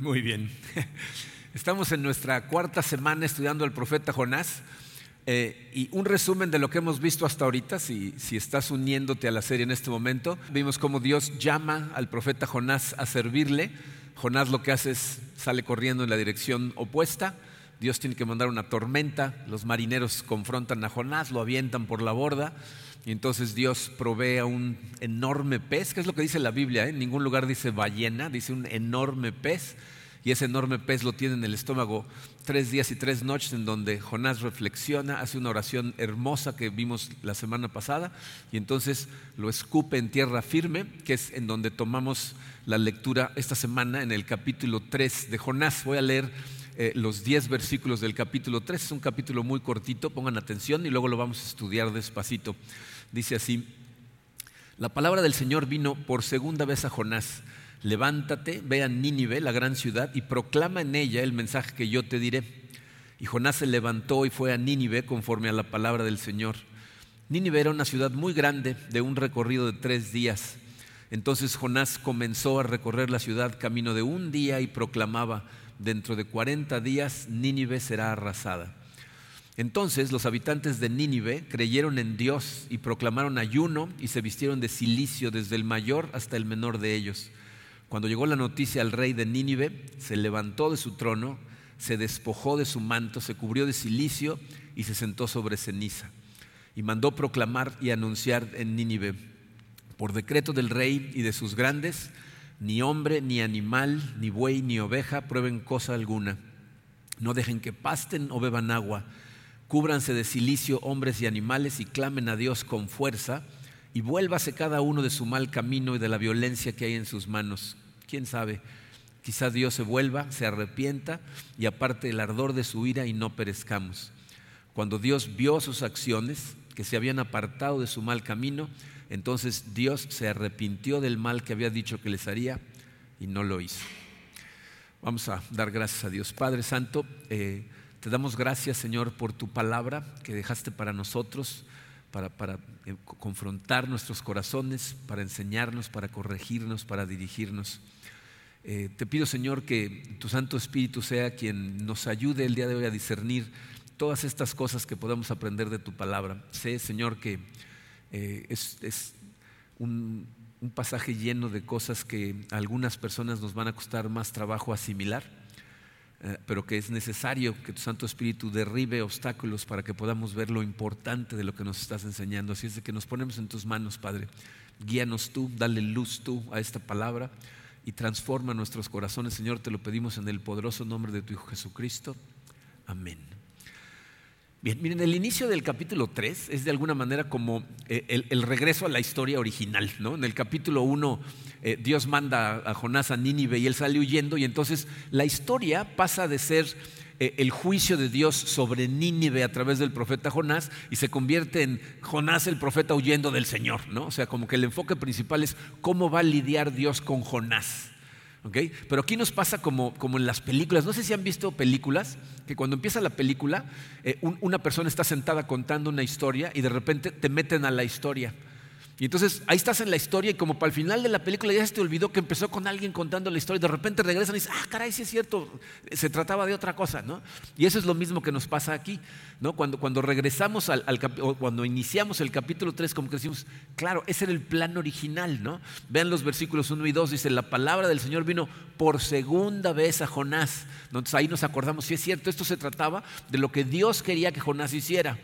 Muy bien. Estamos en nuestra cuarta semana estudiando al profeta Jonás. Eh, y un resumen de lo que hemos visto hasta ahorita, si, si estás uniéndote a la serie en este momento, vimos cómo Dios llama al profeta Jonás a servirle. Jonás lo que hace es sale corriendo en la dirección opuesta. Dios tiene que mandar una tormenta. Los marineros confrontan a Jonás, lo avientan por la borda. Y entonces Dios provee a un enorme pez, que es lo que dice la Biblia, ¿eh? en ningún lugar dice ballena, dice un enorme pez. Y ese enorme pez lo tiene en el estómago tres días y tres noches en donde Jonás reflexiona, hace una oración hermosa que vimos la semana pasada y entonces lo escupe en tierra firme, que es en donde tomamos la lectura esta semana en el capítulo 3 de Jonás. Voy a leer eh, los 10 versículos del capítulo 3, es un capítulo muy cortito, pongan atención y luego lo vamos a estudiar despacito. Dice así, la palabra del Señor vino por segunda vez a Jonás. Levántate, ve a Nínive, la gran ciudad, y proclama en ella el mensaje que yo te diré. Y Jonás se levantó y fue a Nínive conforme a la palabra del Señor. Nínive era una ciudad muy grande, de un recorrido de tres días. Entonces Jonás comenzó a recorrer la ciudad camino de un día y proclamaba, dentro de cuarenta días Nínive será arrasada. Entonces los habitantes de Nínive creyeron en Dios y proclamaron ayuno y se vistieron de silicio desde el mayor hasta el menor de ellos. Cuando llegó la noticia al rey de Nínive, se levantó de su trono, se despojó de su manto, se cubrió de silicio y se sentó sobre ceniza. Y mandó proclamar y anunciar en Nínive, por decreto del rey y de sus grandes, ni hombre, ni animal, ni buey, ni oveja prueben cosa alguna. No dejen que pasten o beban agua Cúbranse de silicio hombres y animales y clamen a Dios con fuerza y vuélvase cada uno de su mal camino y de la violencia que hay en sus manos. ¿Quién sabe? Quizá Dios se vuelva, se arrepienta y aparte el ardor de su ira y no perezcamos. Cuando Dios vio sus acciones, que se habían apartado de su mal camino, entonces Dios se arrepintió del mal que había dicho que les haría y no lo hizo. Vamos a dar gracias a Dios. Padre Santo, eh, te damos gracias, Señor, por tu palabra que dejaste para nosotros, para, eh, confrontar nuestros corazones, para enseñarnos, para corregirnos, para dirigirnos. Eh, te pido, Señor, que tu Santo Espíritu sea quien nos ayude el día de hoy a discernir todas estas cosas que podamos aprender de tu palabra. Sé, Señor, que eh, es, un, un pasaje lleno de cosas que a algunas personas nos van a costar más trabajo asimilar pero que es necesario que tu Santo Espíritu derribe obstáculos para que podamos ver lo importante de lo que nos estás enseñando. Así es de que nos ponemos en tus manos, Padre. Guíanos tú, dale luz tú a esta palabra y transforma nuestros corazones, Señor. Te lo pedimos en el poderoso nombre de tu Hijo Jesucristo. Amén. Bien, miren, el inicio del capítulo 3 es de alguna manera como eh, el, regreso a la historia original. ¿no? En el capítulo 1 eh, Dios manda a Jonás a Nínive y él sale huyendo y entonces la historia pasa de ser eh, el juicio de Dios sobre Nínive a través del profeta Jonás y se convierte en Jonás el profeta huyendo del Señor. ¿no? O sea, como que el enfoque principal es cómo va a lidiar Dios con Jonás. Pero aquí nos pasa como, como, en las películas. No sé si han visto películas que cuando empieza la película, eh, una persona está sentada contando una historia y de repente te meten a la historia. Y entonces ahí estás en la historia y como para el final de la película ya se te olvidó que empezó con alguien contando la historia y de repente regresan y dices, ah, caray, sí es cierto, se trataba de otra cosa, ¿no? Y eso es lo mismo que nos pasa aquí, ¿no? Cuando, cuando regresamos al, al o cuando iniciamos el capítulo 3, como que decimos, claro, ese era el plan original, ¿no? Vean los versículos 1 y 2, dice, la palabra del Señor vino por segunda vez a Jonás. Entonces ahí nos acordamos, si es cierto, esto se trataba de lo que Dios quería que Jonás hiciera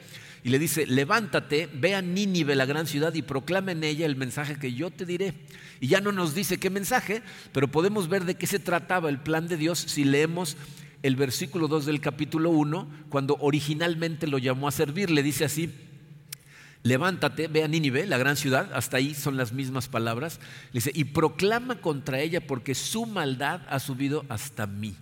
y le dice, levántate, ve a Nínive, la gran ciudad, y proclama en ella el mensaje que yo te diré. Y ya no nos dice qué mensaje, pero podemos ver de qué se trataba el plan de Dios si leemos el versículo 2 del capítulo 1, cuando originalmente lo llamó a servir. Le dice así, levántate, ve a Nínive, la gran ciudad, hasta ahí son las mismas palabras, le dice, y proclama contra ella porque su maldad ha subido hasta mí.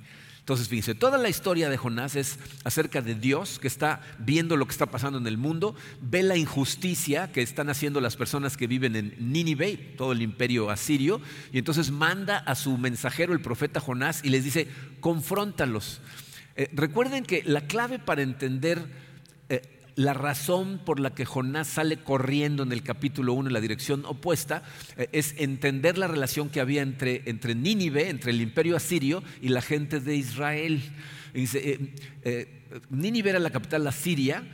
Entonces, fíjense, toda la historia de Jonás es acerca de Dios que está viendo lo que está pasando en el mundo, ve la injusticia que están haciendo las personas que viven en Nínive, todo el imperio asirio, y entonces manda a su mensajero, el profeta Jonás, y les dice, confróntalos. Eh, recuerden que la clave para entender la razón por la que Jonás sale corriendo en el capítulo 1 en la dirección opuesta eh, es entender la relación que había entre, entre Nínive, entre el imperio asirio y la gente de Israel. Dice, Nínive era la capital asiria,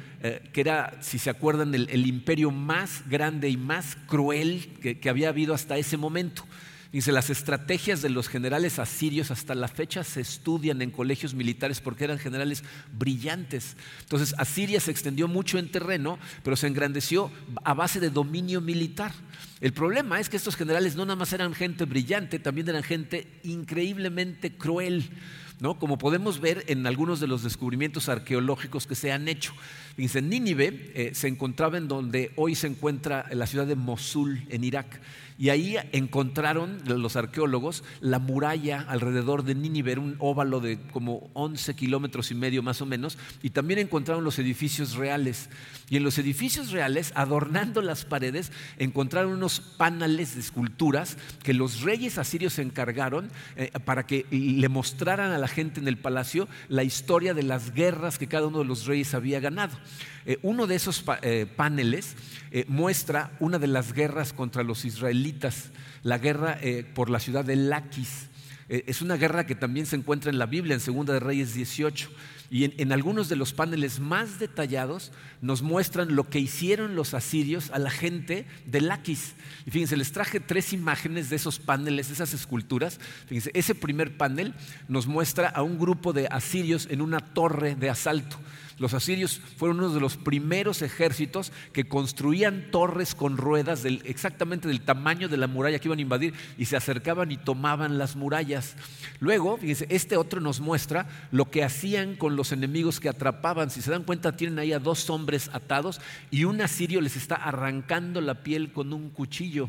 que era, si se acuerdan, el, imperio más grande y más cruel que había habido hasta ese momento. Dice, las estrategias de los generales asirios hasta la fecha se estudian en colegios militares porque eran generales brillantes. Entonces, Asiria se extendió mucho en terreno, pero se engrandeció a base de dominio militar. El problema es que estos generales no nada más eran gente brillante, también eran gente increíblemente cruel. ¿no? Como podemos ver en algunos de los descubrimientos arqueológicos que se han hecho. Dice, Nínive eh, se encontraba en donde hoy se encuentra la ciudad de Mosul, en Irak. Y ahí encontraron los arqueólogos la muralla alrededor de Nínive, un óvalo de como 11 kilómetros y medio más o menos, y también encontraron los edificios reales. Y en los edificios reales, adornando las paredes, encontraron unos paneles de esculturas que los reyes asirios se encargaron eh, para que le mostraran a la gente en el palacio la historia de las guerras que cada uno de los reyes había ganado. Eh, uno de esos eh, paneles muestra una de las guerras contra los la guerra por la ciudad de Laquis. es una guerra que también se encuentra en la Biblia, en Segunda de Reyes 18. Y en, algunos de los paneles más detallados nos muestran lo que hicieron los asirios a la gente de Laquis. Y fíjense, les traje tres imágenes de esos paneles, esas esculturas. Fíjense, ese primer panel nos muestra a un grupo de asirios en una torre de asalto. Los asirios fueron uno de los primeros ejércitos que construían torres con ruedas exactamente del tamaño de la muralla que iban a invadir y se acercaban y tomaban las murallas. Luego, fíjense, este otro nos muestra lo que hacían con los enemigos que atrapaban. Si se dan cuenta, tienen ahí a dos hombres atados y un asirio les está arrancando la piel con un cuchillo.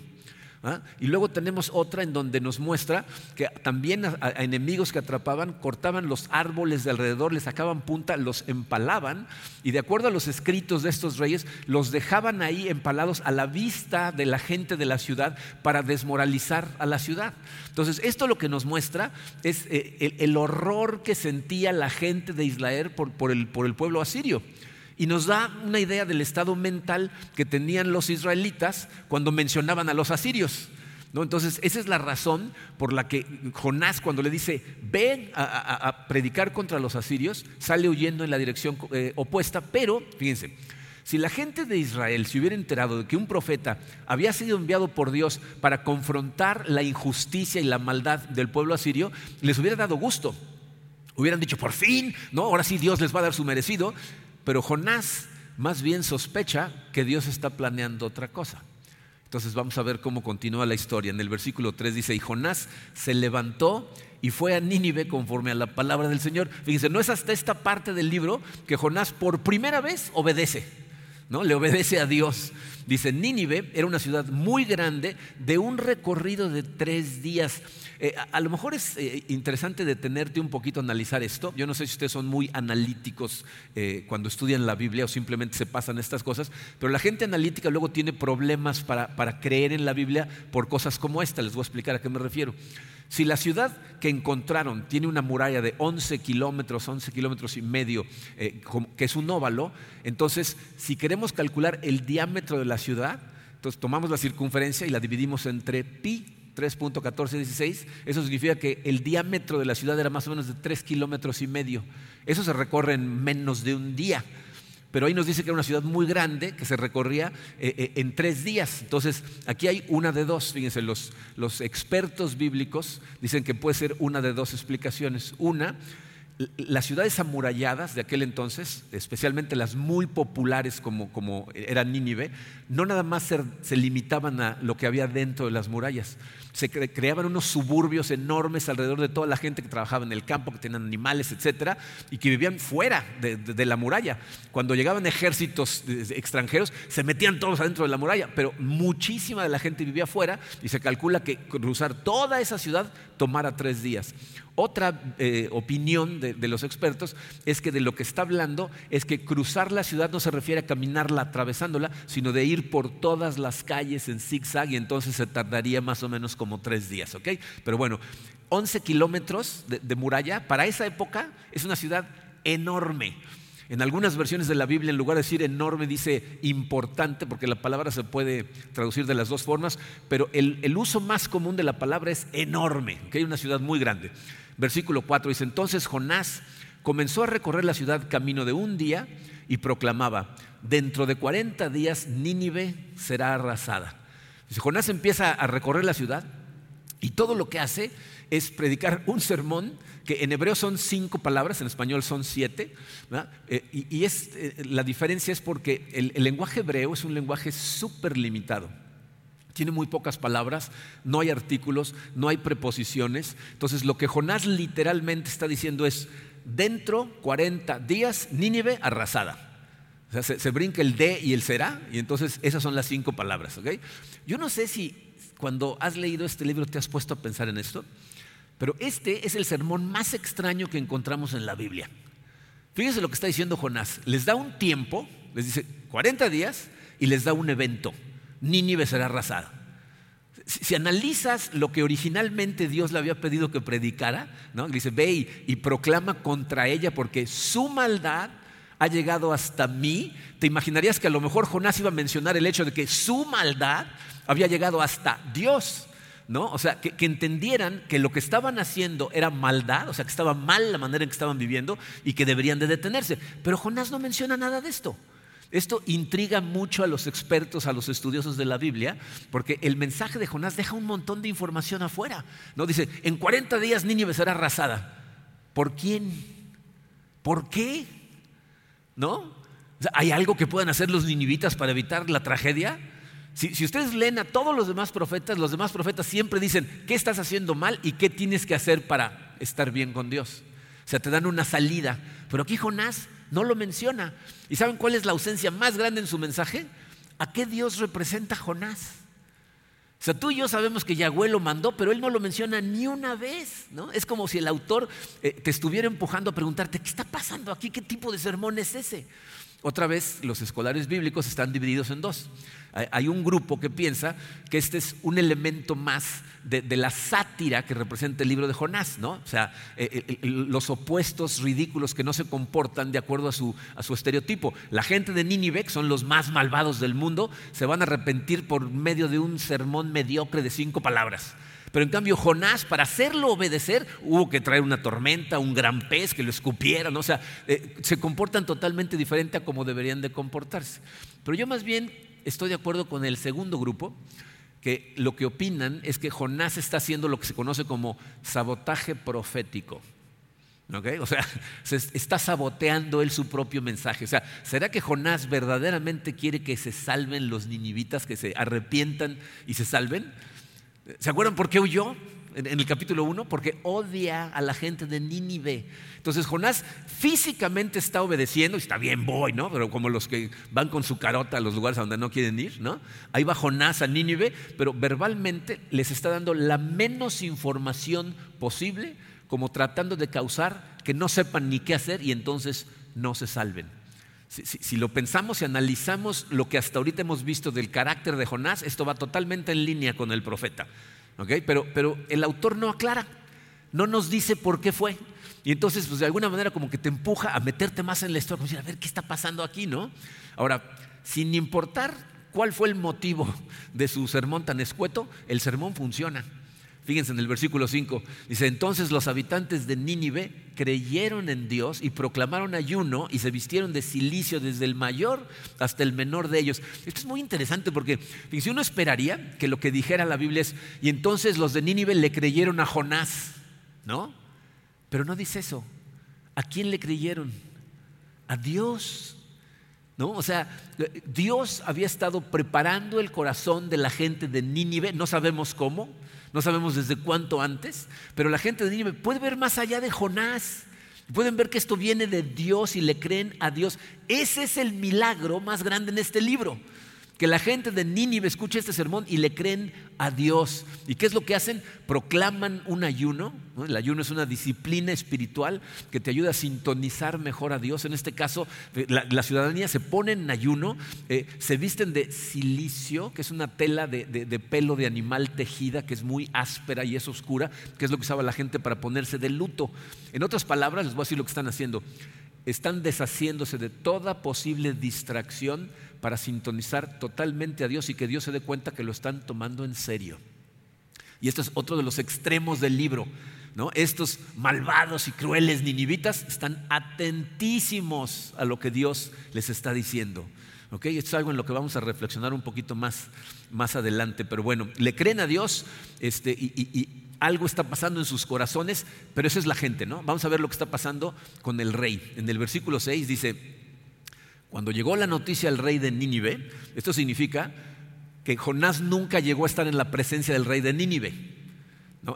¿Ah? Y luego tenemos otra en donde nos muestra que también a, enemigos que atrapaban, cortaban los árboles de alrededor, les sacaban punta, los empalaban y de acuerdo a los escritos de estos reyes, los dejaban ahí empalados a la vista de la gente de la ciudad para desmoralizar a la ciudad. Entonces, esto lo que nos muestra es eh, el, horror que sentía la gente de Israel por el pueblo asirio y nos da una idea del estado mental que tenían los israelitas cuando mencionaban a los asirios. ¿No? Entonces, esa es la razón por la que Jonás, cuando le dice, ven a, predicar contra los asirios, sale huyendo en la dirección eh, opuesta. Pero, fíjense, si la gente de Israel se hubiera enterado de que un profeta había sido enviado por Dios para confrontar la injusticia y la maldad del pueblo asirio, les hubiera dado gusto. Hubieran dicho, por fin, ¿no? Ahora sí Dios les va a dar su merecido. Pero Jonás más bien sospecha que Dios está planeando otra cosa. Entonces vamos a ver cómo continúa la historia. En el versículo 3 dice, y Jonás se levantó y fue a Nínive conforme a la palabra del Señor. Fíjense, no es hasta esta parte del libro que Jonás por primera vez obedece, ¿no? Le obedece a Dios. Dice, Nínive era una ciudad muy grande de un recorrido de tres días. Eh, a, lo mejor es eh, interesante detenerte un poquito a analizar esto. Yo no sé si ustedes son muy analíticos eh, cuando estudian la Biblia o simplemente se pasan estas cosas, pero la gente analítica luego tiene problemas para, para creer en la Biblia por cosas como esta. Les voy a explicar a qué me refiero. Si la ciudad que encontraron tiene una muralla de 11 kilómetros, 11 kilómetros y medio, que es un óvalo, entonces si queremos calcular el diámetro de la ciudad, entonces tomamos la circunferencia y la dividimos entre pi 3.1416, eso significa que el diámetro de la ciudad era más o menos de 3 kilómetros y medio. Eso se recorre en menos de un día. Pero ahí nos dice que era una ciudad muy grande que se recorría eh, eh, en tres días. Entonces, aquí hay una de dos. Fíjense, los, los expertos bíblicos dicen que puede ser una de dos explicaciones. Una, las ciudades amuralladas de aquel entonces, especialmente las muy populares como, era Nínive, no nada más se, limitaban a lo que había dentro de las murallas. Se creaban unos suburbios enormes alrededor de toda la gente que trabajaba en el campo, que tenían animales, etcétera, y que vivían fuera de, la muralla. Cuando llegaban ejércitos extranjeros, se metían todos adentro de la muralla, pero muchísima de la gente vivía fuera y se calcula que cruzar toda esa ciudad tomara tres días. Otra eh, opinión de, los expertos es que de lo que está hablando es que cruzar la ciudad no se refiere a caminarla atravesándola, sino de ir por todas las calles en zigzag y entonces se tardaría más o menos como tres días, ¿ok? Pero bueno, 11 kilómetros de, muralla para esa época es una ciudad enorme. En algunas versiones de la Biblia, en lugar de decir enorme, dice importante, porque la palabra se puede traducir de las dos formas, pero el, uso más común de la palabra es enorme, que hay una ciudad muy grande. Versículo 4 dice, entonces Jonás comenzó a recorrer la ciudad camino de un día y proclamaba, dentro de 40 días Nínive será arrasada. Jonás empieza a recorrer la ciudad y todo lo que hace es predicar un sermón que en hebreo son cinco palabras, en español son siete, eh, y, es, eh, la diferencia es porque el, lenguaje hebreo es un lenguaje súper limitado. Tiene muy pocas palabras, no hay artículos, no hay preposiciones. Entonces lo que Jonás literalmente está diciendo es, dentro 40 días, Nínive arrasada. O sea, se, brinca el de y el será, y entonces esas son las cinco palabras. Yo no sé si cuando has leído este libro te has puesto a pensar en esto, pero este es el sermón más extraño que encontramos en la Biblia. Fíjense lo que está diciendo Jonás. Les da un tiempo, les dice 40 días, y les da un evento. Nínive será arrasada. Si, analizas lo que originalmente Dios le había pedido que predicara, ¿no? dice, ve y, proclama contra ella porque su maldad ha llegado hasta mí. Te imaginarías que a lo mejor Jonás iba a mencionar el hecho de que su maldad había llegado hasta Dios. ¿No? O sea, que, entendieran que lo que estaban haciendo era maldad, o sea, que estaba mal la manera en que estaban viviendo y que deberían de detenerse. Pero Jonás no menciona nada de esto. Esto intriga mucho a los expertos, a los estudiosos de la Biblia, porque el mensaje de Jonás deja un montón de información afuera. ¿no? Dice, en 40 días Nínive será arrasada. ¿Por quién? ¿Por qué? ¿No? ¿Hay algo que puedan hacer los ninivitas para evitar la tragedia? Si, ustedes leen a todos los demás profetas, los demás profetas siempre dicen, ¿qué estás haciendo mal y qué tienes que hacer para estar bien con Dios? O sea, te dan una salida. Pero aquí Jonás no lo menciona. ¿Y saben cuál es la ausencia más grande en su mensaje? ¿A qué Dios representa Jonás? O sea, tú y yo sabemos que Yahweh lo mandó, pero él no lo menciona ni una vez, ¿no? Es como si el autor eh, te estuviera empujando a preguntarte, ¿qué está pasando aquí? ¿Qué tipo de sermón es ese? Otra vez, los escolares bíblicos están divididos en dos. Hay un grupo que piensa que este es un elemento más de, la sátira que representa el libro de Jonás, ¿no? O sea, eh, eh, los opuestos ridículos que no se comportan de acuerdo a su, a su estereotipo. La gente de Nínive, que son los más malvados del mundo, se van a arrepentir por medio de un sermón mediocre de cinco palabras. Pero en cambio Jonás, para hacerlo obedecer, hubo que traer una tormenta, un gran pez que lo escupiera, o sea, eh, se comportan totalmente diferente a como deberían de comportarse. Pero yo más bien estoy de acuerdo con el segundo grupo, que lo que opinan es que Jonás está haciendo lo que se conoce como sabotaje profético. O sea, se está saboteando él su propio mensaje. O sea, ¿será que Jonás verdaderamente quiere que se salven los ninivitas, que se arrepientan y se salven? ¿Se acuerdan por qué huyó? En, el capítulo 1, porque odia a la gente de Nínive. Entonces Jonás físicamente está obedeciendo, y está bien, voy, ¿no? Pero como los que van con su carota a los lugares a donde no quieren ir, ¿no? Ahí va Jonás a Nínive, pero verbalmente les está dando la menos información posible, como tratando de causar que no sepan ni qué hacer y entonces no se salven. Si, lo pensamos y analizamos lo que hasta ahorita hemos visto del carácter de Jonás, esto va totalmente en línea con el profeta. Pero, pero el autor no aclara, no nos dice por qué fue. Y entonces, pues de alguna manera como que te empuja a meterte más en la historia, a ver qué está pasando aquí, ¿no? Ahora, sin importar cuál fue el motivo de su sermón tan escueto, el sermón funciona. Fíjense en el versículo 5, dice, entonces los habitantes de Nínive creyeron en Dios y proclamaron ayuno y se vistieron de silicio desde el mayor hasta el menor de ellos. Esto es muy interesante porque si uno esperaría que lo que dijera la Biblia es, y entonces los de Nínive le creyeron a Jonás, ¿no? Pero no dice eso. ¿A quién le creyeron? A Dios. ¿No? O sea, Dios había estado preparando el corazón de la gente de Nínive, no sabemos cómo, no sabemos desde cuánto antes, pero la gente de Nínive puede ver más allá de Jonás. Pueden ver que esto viene de Dios y le creen a Dios. Ese es el milagro más grande en este libro que la gente de Nínive escuche este sermón y le creen a Dios. ¿Y qué es lo que hacen? Proclaman un ayuno. El ayuno es una disciplina espiritual que te ayuda a sintonizar mejor a Dios. En este caso, eh, la, ciudadanía se pone en ayuno, eh, se visten de silicio, que es una tela de, de, pelo de animal tejida, que es muy áspera y es oscura, que es lo que usaba la gente para ponerse de luto. En otras palabras, les voy a decir lo que están haciendo están deshaciéndose de toda posible distracción para sintonizar totalmente a Dios y que Dios se dé cuenta que lo están tomando en serio. Y esto es otro de los extremos del libro. ¿no? Estos malvados y crueles ninivitas están atentísimos a lo que Dios les está diciendo. Esto es algo en lo que vamos a reflexionar un poquito más, más adelante. Pero bueno, le creen a Dios este, y, algo está pasando en sus corazones, pero esa es la gente, ¿no? Vamos a ver lo que está pasando con el rey. En el versículo 6 dice, cuando llegó la noticia al rey de Nínive, esto significa que Jonás nunca llegó a estar en la presencia del rey de Nínive.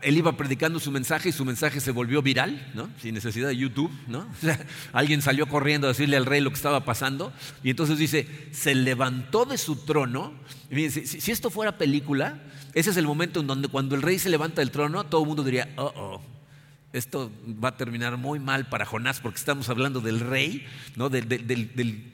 Él iba predicando su mensaje y su mensaje se volvió viral, ¿no? sin necesidad de YouTube. ¿no? alguien salió corriendo a decirle al rey lo que estaba pasando y entonces dice, se levantó de su trono. Y si, esto fuera película, ese es el momento en donde cuando el rey se levanta del trono, todo el mundo diría, oh, oh, esto va a terminar muy mal para Jonás porque estamos hablando del rey, ¿no? del, del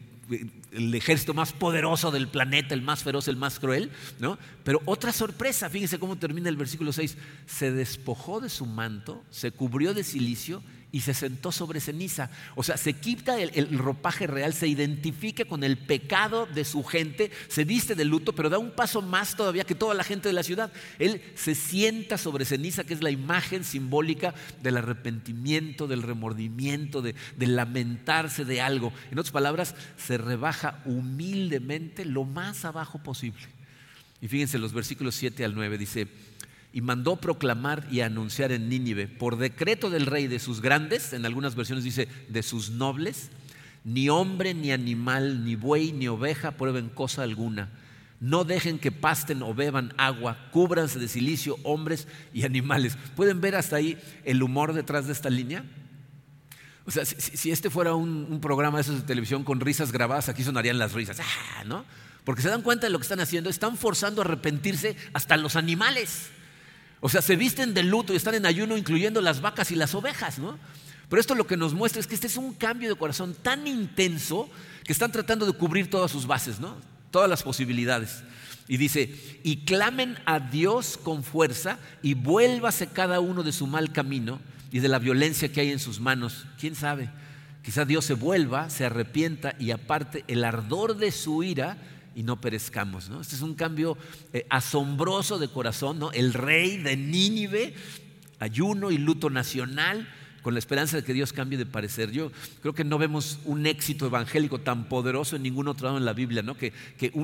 el ejército más poderoso del planeta, el más feroz, el más cruel, ¿no? Pero otra sorpresa, fíjense cómo termina el versículo 6, se despojó de su manto, se cubrió de silicio y se sentó sobre ceniza. O sea, se quita el, ropaje real, se identifica con el pecado de su gente, se viste de luto, pero da un paso más todavía que toda la gente de la ciudad. Él se sienta sobre ceniza, que es la imagen simbólica del arrepentimiento, del remordimiento, de, de lamentarse de algo. En otras palabras, se rebaja humildemente lo más abajo posible. Y fíjense los versículos 7 al 9, dice, y mandó proclamar y anunciar en Nínive, por decreto del rey de sus grandes, en algunas versiones dice de sus nobles, ni hombre, ni animal, ni buey, ni oveja prueben cosa alguna. No dejen que pasten o beban agua, cúbranse de silicio hombres y animales. ¿Pueden ver hasta ahí el humor detrás de esta línea? O sea, si, este fuera un, programa de esos de televisión con risas grabadas, aquí sonarían las risas, ¡Ah! ¿no? Porque se dan cuenta de lo que están haciendo, están forzando a arrepentirse hasta los animales. O sea, se visten de luto y están en ayuno, incluyendo las vacas y las ovejas, ¿no? Pero esto lo que nos muestra es que este es un cambio de corazón tan intenso que están tratando de cubrir todas sus bases, ¿no? Todas las posibilidades. Y dice, y clamen a Dios con fuerza y vuélvase cada uno de su mal camino y de la violencia que hay en sus manos. ¿Quién sabe? Quizá Dios se vuelva, se arrepienta y aparte el ardor de su ira y no perezcamos. ¿no? Este es un cambio eh, asombroso de corazón. ¿no? El rey de Nínive, ayuno y luto nacional, con la esperanza de que Dios cambie de parecer. Yo creo que no vemos un éxito evangélico tan poderoso en ningún otro lado en la Biblia, ¿no? que,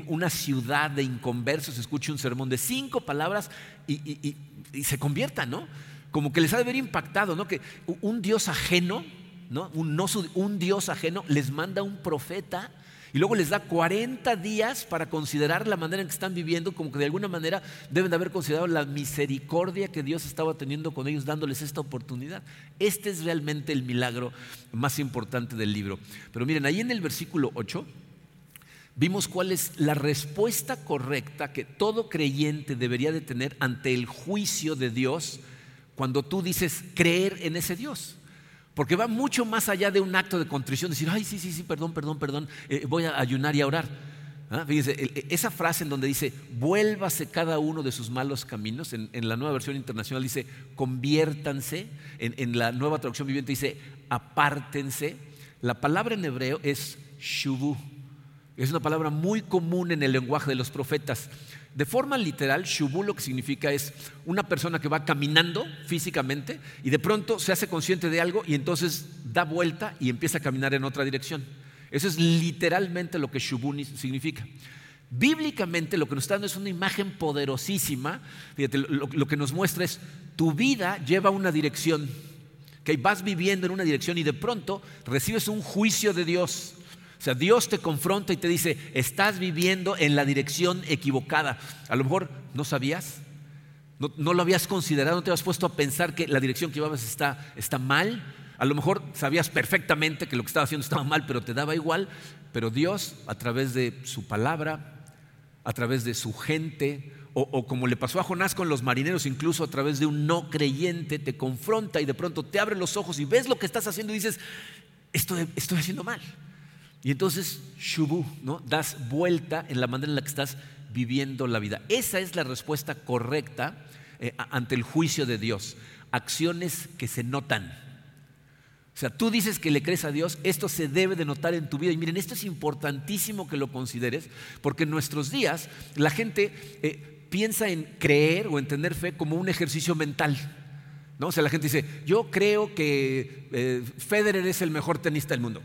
una ciudad de inconversos escuche un sermón de cinco palabras y, se convierta, ¿no? Como que les ha de haber impactado, ¿no? Que un Dios ajeno, ¿no? Un, un Dios ajeno les manda un profeta y luego les da 40 días para considerar la manera en que están viviendo, como que de alguna manera deben de haber considerado la misericordia que Dios estaba teniendo con ellos, dándoles esta oportunidad. Este es realmente el milagro más importante del libro. Pero miren, ahí en el versículo 8 vimos cuál es la respuesta correcta que todo creyente debería de tener ante el juicio de Dios cuando tú dices creer en ese Dios. Porque va mucho más allá de un acto de contrición, decir, ay, sí, sí, sí, perdón, perdón, perdón, eh, voy a ayunar y a orar. ¿Ah? Fíjense, e, esa frase en donde dice, vuélvase cada uno de sus malos caminos, en, la nueva versión internacional dice, conviértanse, en, la nueva traducción viviente dice, apártense. La palabra en hebreo es shubu, es una palabra muy común en el lenguaje de los profetas. De forma literal, shubu lo que significa es una persona que va caminando físicamente y de pronto se hace consciente de algo y entonces da vuelta y empieza a caminar en otra dirección. Eso es literalmente lo que shubu significa. Bíblicamente lo que nos está dando es una imagen poderosísima. Fíjate, lo, que nos muestra es tu vida lleva una dirección. Que vas viviendo en una dirección y de pronto recibes un juicio de Dios. O sea, Dios te confronta y te dice, estás viviendo en la dirección equivocada. A lo mejor no sabías, no, lo habías considerado, no te habías puesto a pensar que la dirección que llevabas está, está mal. A lo mejor sabías perfectamente que lo que estaba haciendo estaba mal, pero te daba igual. Pero Dios, a través de su palabra, a través de su gente, o, como le pasó a Jonás con los marineros, incluso a través de un no creyente, te confronta y de pronto te abre los ojos y ves lo que estás haciendo y dices, esto estoy haciendo mal. Y entonces, shubu, ¿no? Das vuelta en la manera en la que estás viviendo la vida. Esa es la respuesta correcta eh, ante el juicio de Dios. Acciones que se notan. O sea, tú dices que le crees a Dios, esto se debe de notar en tu vida. Y miren, esto es importantísimo que lo consideres, porque en nuestros días la gente eh, piensa en creer o en tener fe como un ejercicio mental. ¿no? O sea, la gente dice, yo creo que eh, Federer es el mejor tenista del mundo.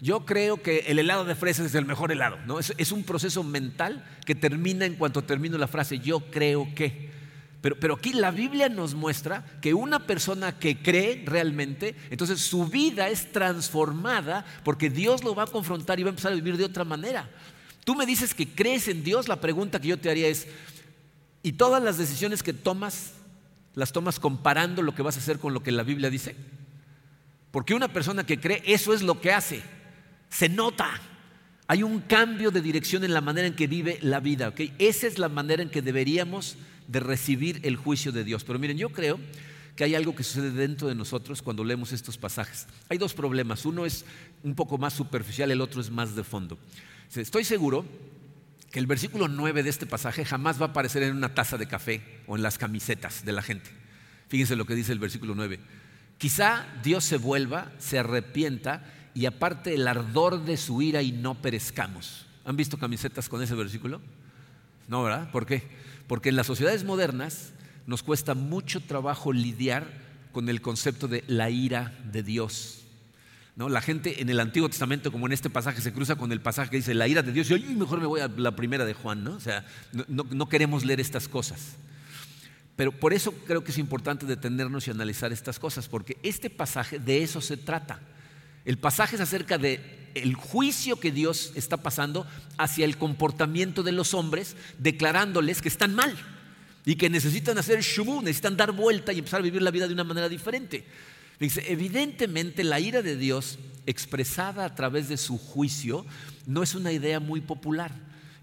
Yo creo que el helado de fresas es el mejor helado. ¿no? Es, es un proceso mental que termina en cuanto termino la frase, yo creo que. Pero, aquí la Biblia nos muestra que una persona que cree realmente, entonces su vida es transformada porque Dios lo va a confrontar y va a empezar a vivir de otra manera. Tú me dices que crees en Dios, la pregunta que yo te haría es, ¿y todas las decisiones que tomas, las tomas comparando lo que vas a hacer con lo que la Biblia dice? Porque una persona que cree, eso es lo que hace, se nota. Hay un cambio de dirección en la manera en que vive la vida. Esa es la manera en que deberíamos de recibir el juicio de Dios. Pero miren, yo creo que hay algo que sucede dentro de nosotros cuando leemos estos pasajes. Hay dos problemas. Uno es un poco más superficial, el otro es más de fondo. Estoy seguro que el versículo 9 de este pasaje jamás va a aparecer en una taza de café o en las camisetas de la gente. Fíjense lo que dice el versículo 9. Quizá Dios se vuelva, se arrepienta y aparte el ardor de su ira y no perezcamos. ¿Han visto camisetas con ese versículo? No, ¿verdad? ¿Por qué? Porque en las sociedades modernas nos cuesta mucho trabajo lidiar con el concepto de la ira de Dios. ¿No? La gente en el Antiguo Testamento, como en este pasaje, se cruza con el pasaje que dice la ira de Dios. Y yo mejor me voy a la primera de Juan, ¿no? O sea, no, no queremos leer estas cosas. Pero por eso creo que es importante detenernos y analizar estas cosas, porque este pasaje de eso se trata. El pasaje es acerca de el juicio que Dios está pasando hacia el comportamiento de los hombres, declarándoles que están mal y que necesitan hacer shubu, necesitan dar vuelta y empezar a vivir la vida de una manera diferente. Dice, evidentemente la ira de Dios expresada a través de su juicio no es una idea muy popular.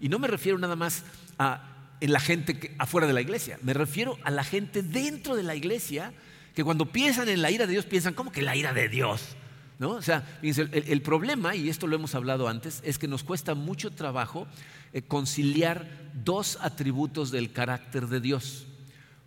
Y no me refiero nada más a en la gente afuera de la iglesia, me refiero a la gente dentro de la iglesia que cuando piensan en la ira de Dios piensan, ¿cómo que la ira de Dios? ¿No? O sea, el, problema, y esto lo hemos hablado antes, es que nos cuesta mucho trabajo eh, conciliar dos atributos del carácter de Dios.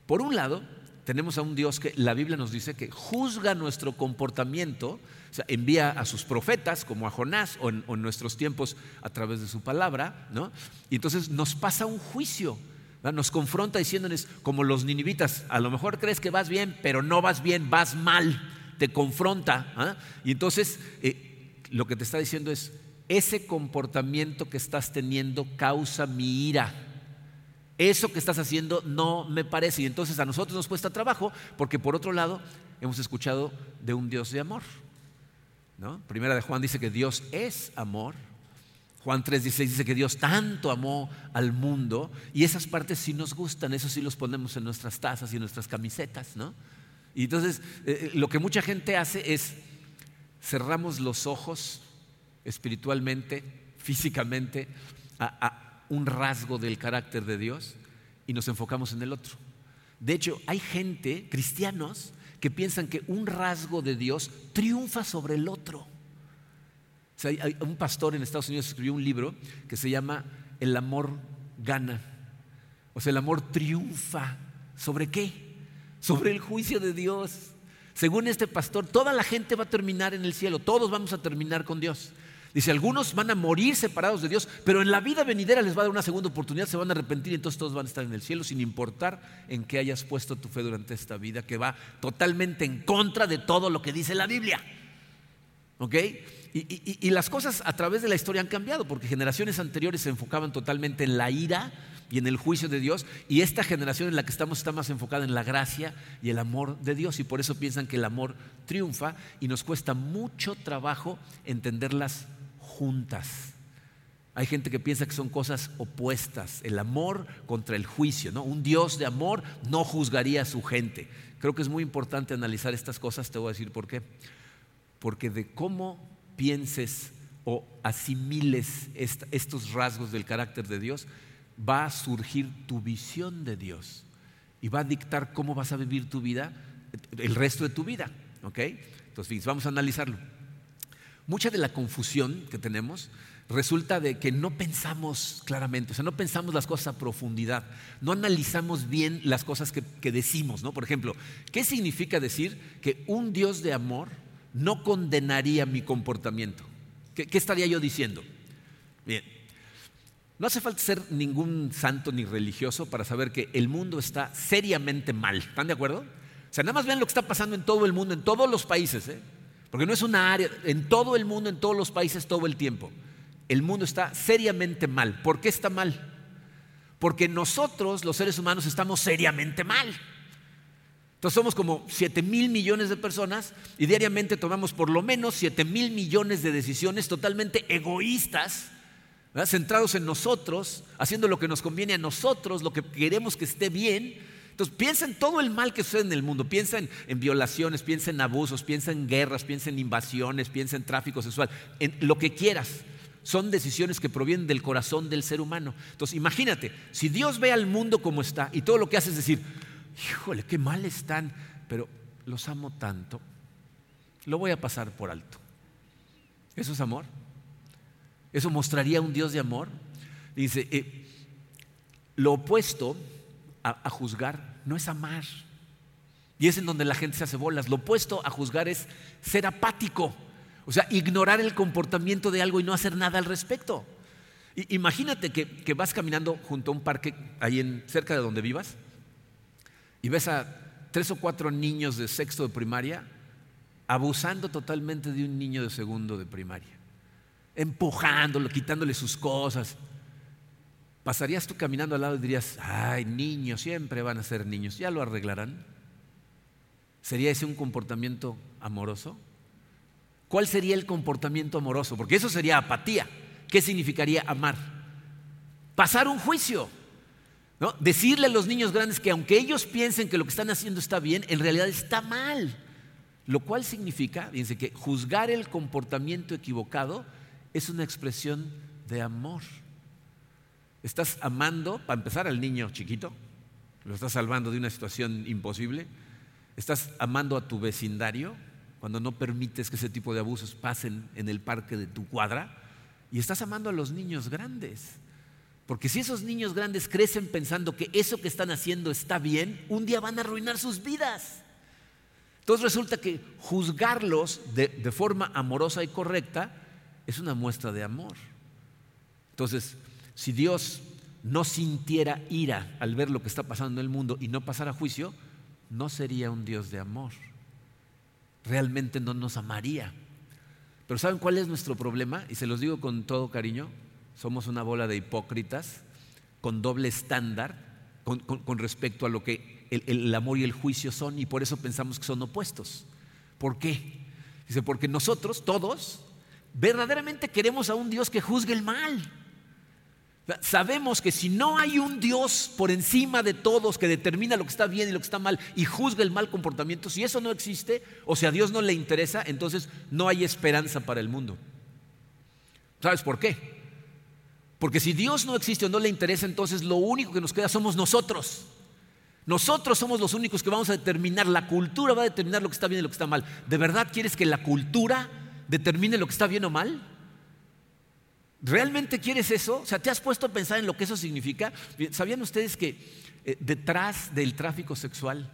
Por un lado, tenemos a un Dios que la Biblia nos dice que juzga nuestro comportamiento, o sea, envía a sus profetas, como a Jonás, o en, nuestros tiempos a través de su palabra, ¿no? Y entonces nos pasa un juicio, nos confronta diciéndonos, como los ninivitas, a lo mejor crees que vas bien, pero no vas bien, vas mal te confronta. ¿ah? Y entonces eh, lo que te está diciendo es, ese comportamiento que estás teniendo causa mi ira. Eso que estás haciendo no me parece. Y entonces a nosotros nos cuesta trabajo porque por otro lado hemos escuchado de un Dios de amor. ¿no? Primera de Juan dice que Dios es amor. Juan 3.16 dice que Dios tanto amó al mundo y esas partes sí nos gustan, eso sí los ponemos en nuestras tazas y en nuestras camisetas, ¿no? Y entonces eh, eh, lo que mucha gente hace es cerramos los ojos espiritualmente, físicamente, a, un rasgo del carácter de Dios y nos enfocamos en el otro. De hecho, hay gente, cristianos, que piensan que un rasgo de Dios triunfa sobre el otro. un pastor en Estados Unidos escribió un libro que se llama El amor gana. O sea, el amor triunfa. ¿Sobre qué? Sobre el juicio de Dios. Según este pastor, toda la gente va a terminar en el cielo, todos vamos a terminar con Dios. Dice, algunos van a morir separados de Dios, pero en la vida venidera les va a dar una segunda oportunidad, se van a arrepentir y entonces todos van a estar en el cielo sin importar en qué hayas puesto tu fe durante esta vida, que va totalmente en contra de todo lo que dice la Biblia. ¿Ok? Y, y las cosas a través de la historia han cambiado, porque generaciones anteriores se enfocaban totalmente en la ira, y en el juicio de Dios. Y esta generación en la que estamos está más enfocada en la gracia y el amor de Dios. Y por eso piensan que el amor triunfa y nos cuesta mucho trabajo entenderlas juntas. Hay gente que piensa que son cosas opuestas, el amor contra el juicio. ¿no? Un Dios de amor no juzgaría a su gente. Creo que es muy importante analizar estas cosas, te voy a decir por qué. Porque de cómo pienses o asimiles estos rasgos del carácter de Dios, va a surgir tu visión de Dios y va a dictar cómo vas a vivir tu vida el resto de tu vida. ¿Ok? Entonces, vamos a analizarlo. Mucha de la confusión que tenemos resulta de que no pensamos claramente, o sea, no pensamos las cosas a profundidad, no analizamos bien las cosas que, decimos, ¿no? Por ejemplo, ¿qué significa decir que un Dios de amor no condenaría mi comportamiento. ¿Qué, qué estaría yo diciendo? Bien, no hace falta ser ningún santo ni religioso para saber que el mundo está seriamente mal. ¿Están de acuerdo? O sea, nada más vean lo que está pasando en todo el mundo, en todos los países, ¿eh? porque no es una área, en todo el mundo, en todos los países, todo el tiempo. El mundo está seriamente mal. ¿Por qué está mal? Porque nosotros, los seres humanos, estamos seriamente mal. Entonces somos como 7 mil millones de personas y diariamente tomamos por lo menos 7 mil millones de decisiones totalmente egoístas, centrados en nosotros, haciendo lo que nos conviene a nosotros, lo que queremos que esté bien entonces piensa en todo el mal que sucede en el mundo, piensa en, violaciones, piensa en abusos, piensa en guerras, piensa en invasiones, piensa en tráfico sexual, en lo que quieras. Son decisiones que provienen del corazón del ser humano. Entonces imagínate, si Dios ve al mundo como está y todo lo que hace es decir, híjole, qué mal están, pero los amo tanto, lo voy a pasar por alto. ¿Eso es amor? ¿Eso mostraría un Dios de amor? Dice, eh, lo opuesto a, juzgar no es amar. Y es en donde la gente se hace bolas. Lo opuesto a juzgar es ser apático. O sea, ignorar el comportamiento de algo y no hacer nada al respecto. imagínate que, vas caminando junto a un parque ahí en, cerca de donde vivas y ves a tres o cuatro niños de sexto de primaria abusando totalmente de un niño de segundo de primaria, empujándolo, quitándole sus cosas. ¿Pasarías tú caminando al lado y dirías, ay, niños, siempre van a ser niños, ya lo arreglarán? ¿Sería ese un comportamiento amoroso? ¿Cuál sería el comportamiento amoroso? Porque eso sería apatía. ¿Qué significaría amar? Pasar un juicio. ¿no? Decirle a los niños grandes que aunque ellos piensen que lo que están haciendo está bien, en realidad está mal. Lo cual significa, fíjense, que juzgar el comportamiento equivocado es una expresión de amor. Estás amando, para empezar, al niño chiquito, lo estás salvando de una situación imposible. Estás amando a tu vecindario cuando no permites que ese tipo de abusos pasen en el parque de tu cuadra. Y estás amando a los niños grandes. Porque si esos niños grandes crecen pensando que eso que están haciendo está bien, un día van a arruinar sus vidas. Entonces resulta que juzgarlos de, de forma amorosa y correcta es una muestra de amor. Entonces, si Dios no sintiera ira al ver lo que está pasando en el mundo y no pasara juicio, no sería un Dios de amor. Realmente no nos amaría. Pero ¿saben cuál es nuestro problema? Y se los digo con todo cariño, somos una bola de hipócritas con doble estándar con, respecto a lo que el, el, amor y el juicio son y por eso pensamos que son opuestos. ¿Por qué? Dice, porque nosotros, todos, verdaderamente queremos a un Dios que juzgue el mal. Sabemos que si no hay un Dios por encima de todos que determina lo que está bien y lo que está mal y juzga el mal comportamiento, si eso no existe, o si a Dios no le interesa, entonces no hay esperanza para el mundo. ¿Sabes por qué? Porque si Dios no existe o no le interesa, entonces lo único que nos queda somos nosotros. Nosotros somos los únicos que vamos a determinar, la cultura va a determinar lo que está bien y lo que está mal. ¿De verdad quieres que la cultura determine lo que está bien o mal? ¿Realmente quieres eso? O sea, ¿te has puesto a pensar en lo que eso significa? ¿Sabían ustedes que eh, detrás del tráfico sexual,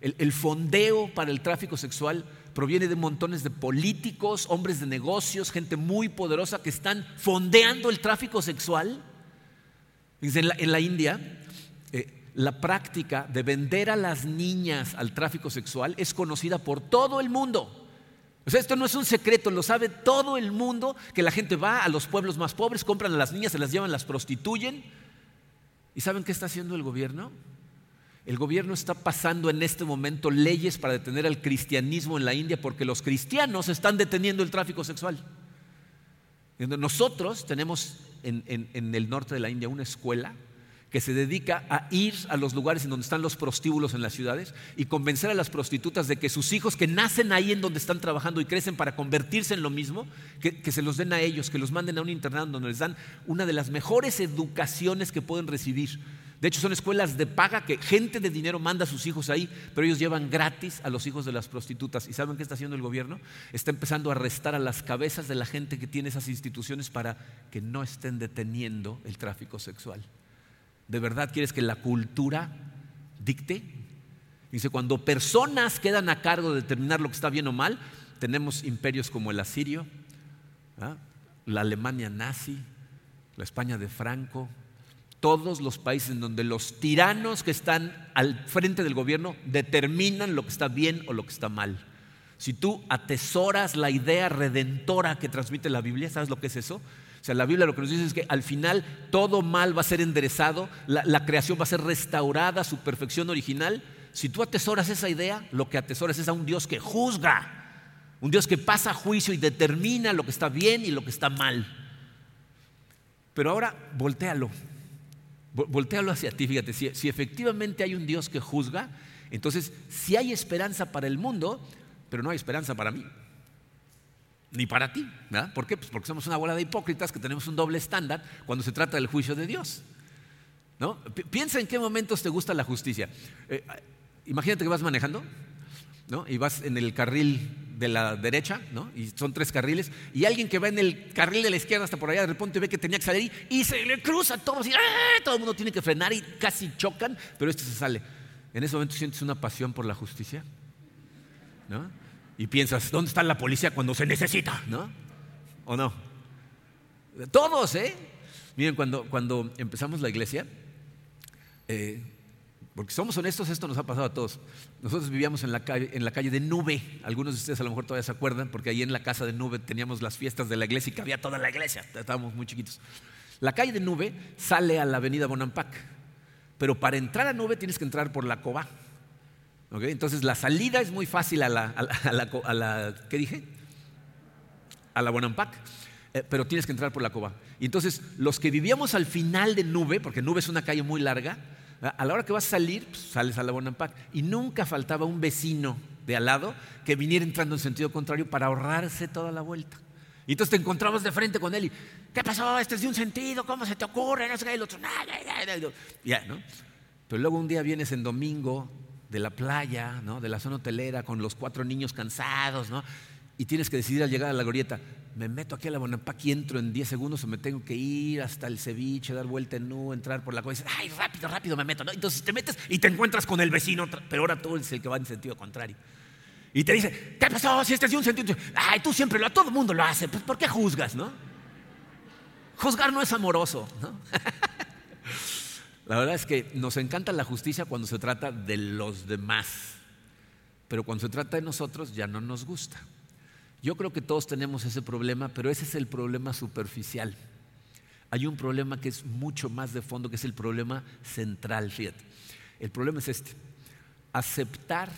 el, fondeo para el tráfico sexual proviene de montones de políticos, hombres de negocios, gente muy poderosa que están fondeando el tráfico sexual? En la, en la India, eh, la práctica de vender a las niñas al tráfico sexual es conocida por todo el mundo. O sea, esto no es un secreto, lo sabe todo el mundo, que la gente va a los pueblos más pobres, compran a las niñas, se las llevan, las prostituyen. ¿Y saben qué está haciendo el gobierno? El gobierno está pasando en este momento leyes para detener al cristianismo en la India porque los cristianos están deteniendo el tráfico sexual. Nosotros tenemos en, en el norte de la India una escuela que se dedica a ir a los lugares en donde están los prostíbulos en las ciudades y convencer a las prostitutas de que sus hijos que nacen ahí en donde están trabajando y crecen para convertirse en lo mismo, que, se los den a ellos, que los manden a un internado donde les dan una de las mejores educaciones que pueden recibir. De hecho, son escuelas de paga que gente de dinero manda a sus hijos ahí, pero ellos llevan gratis a los hijos de las prostitutas. ¿Y saben qué está haciendo el gobierno? Está empezando a arrestar a las cabezas de la gente que tiene esas instituciones para que no estén deteniendo el tráfico sexual. ¿De verdad quieres que la cultura dicte? Dice, cuando personas quedan a cargo de determinar lo que está bien o mal, tenemos imperios como el asirio, ¿ah? la Alemania nazi, la España de Franco, todos los países en donde los tiranos que están al frente del gobierno determinan lo que está bien o lo que está mal. Si tú atesoras la idea redentora que transmite la Biblia, ¿sabes lo que es eso? O sea, la Biblia lo que nos dice es que al final todo mal va a ser enderezado, la, creación va a ser restaurada a su perfección original. Si tú atesoras esa idea, lo que atesoras es a un Dios que juzga, un Dios que pasa juicio y determina lo que está bien y lo que está mal. Pero ahora voltealo, voltealo hacia ti, fíjate, si, efectivamente hay un Dios que juzga, entonces si hay esperanza para el mundo, pero no hay esperanza para mí, ni para ti. ¿verdad? ¿Por qué? Pues porque somos una bola de hipócritas que tenemos un doble estándar cuando se trata del juicio de Dios. ¿no? Piensa en qué momentos te gusta la justicia. Eh, imagínate que vas manejando ¿no? y vas en el carril de la derecha, ¿no? y son tres carriles, y alguien que va en el carril de la izquierda hasta por allá, de repente ve que tenía que salir y se le cruza todo, y, ¡ah! todo el mundo tiene que frenar y casi chocan, pero este se sale. En ese momento sientes una pasión por la justicia, ¿no? Y piensas, ¿dónde está la policía cuando se necesita? ¿No? ¿O no? Todos, ¿eh? Miren, cuando, cuando empezamos la iglesia, eh, porque somos honestos, esto nos ha pasado a todos. Nosotros vivíamos en la, calle, en la calle de Nube. Algunos de ustedes a lo mejor todavía se acuerdan, porque ahí en la casa de Nube teníamos las fiestas de la iglesia y cabía toda la iglesia. Estábamos muy chiquitos. La calle de Nube sale a la avenida Bonampak, pero para entrar a Nube tienes que entrar por la Cobá. Entonces la salida es muy fácil a la, ¿qué dije? A la Bonampak. Eh, pero tienes que entrar por la Cobá. Y entonces los que vivíamos al final de Nube, porque Nube es una calle muy larga, a la hora que vas a salir, pues, sales a la Bonampak. Y nunca faltaba un vecino de al lado que viniera entrando en sentido contrario para ahorrarse toda la vuelta. Y entonces te encontrabas de frente con él y, ¿qué pasó? Este es de un sentido, ¿cómo se te ocurre? No sé el otro, ya, ¿no? Pero luego un día vienes en domingo de la playa, ¿no? De la zona hotelera con los cuatro niños cansados, ¿no? Y tienes que decidir al llegar a la glorieta, me meto aquí a la Bonampak y entro en 10 segundos o me tengo que ir hasta el ceviche, dar vuelta en nu, entrar por la cosa ay, rápido, rápido me meto. ¿no? Entonces te metes y te encuentras con el vecino, pero ahora tú eres el que va en sentido contrario. Y te dice, ¿qué pasó? Si este es un sentido. Ay, tú siempre lo, todo el mundo lo hace. Pues, ¿por qué juzgas, no? Juzgar no es amoroso, ¿no? la verdad es que nos encanta la justicia cuando se trata de los demás. Pero cuando se trata de nosotros ya no nos gusta. Yo creo que todos tenemos ese problema, pero ese es el problema superficial. Hay un problema que es mucho más de fondo, que es el problema central, fíjate. El problema es este, aceptar